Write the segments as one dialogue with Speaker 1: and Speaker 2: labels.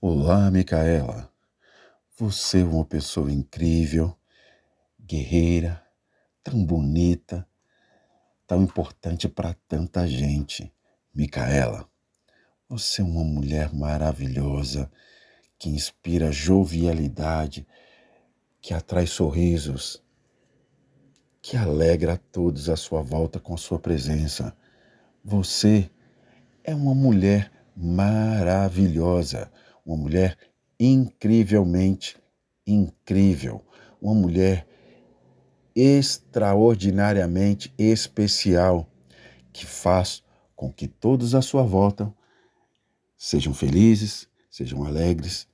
Speaker 1: Olá, Micaela. Você é uma pessoa incrível, guerreira, tão bonita, tão importante para tanta gente. Micaela, você é uma mulher maravilhosa que inspira jovialidade, que atrai sorrisos, que alegra a todos à sua volta com a sua presença. Você é uma mulher maravilhosa, uma mulher incrivelmente incrível, uma mulher extraordinariamente especial que faz com que todos à sua volta sejam felizes, sejam alegres,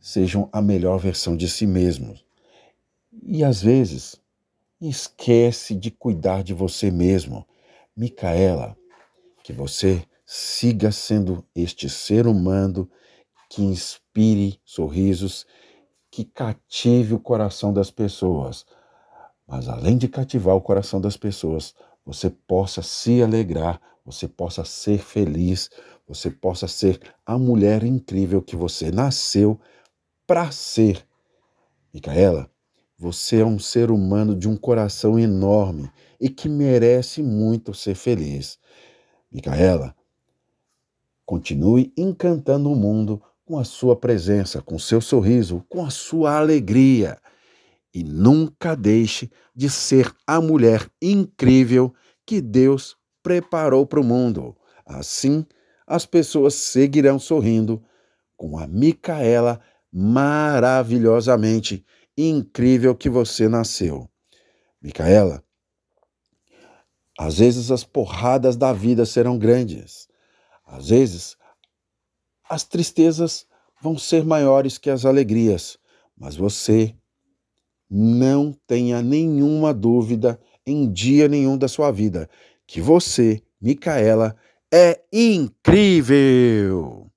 Speaker 1: sejam a melhor versão de si mesmos. E às vezes esquece de cuidar de você mesmo. Micaela, que você siga sendo este ser humano que inspire sorrisos, que cative o coração das pessoas. Mas além de cativar o coração das pessoas, você possa se alegrar, você possa ser feliz, você possa ser a mulher incrível que você nasceu para ser. Micaela, você é um ser humano de um coração enorme e que merece muito ser feliz. Micaela, continue encantando o mundo com a sua presença, com seu sorriso, com a sua alegria. E nunca deixe de ser a mulher incrível que Deus preparou para o mundo. Assim, as pessoas seguirão sorrindo com a Micaela maravilhosamente incrível que você nasceu. Micaela, às vezes as porradas da vida serão grandes. Às vezes as tristezas vão ser maiores que as alegrias, mas você não tenha nenhuma dúvida em dia nenhum da sua vida que você, Micaela, é incrível!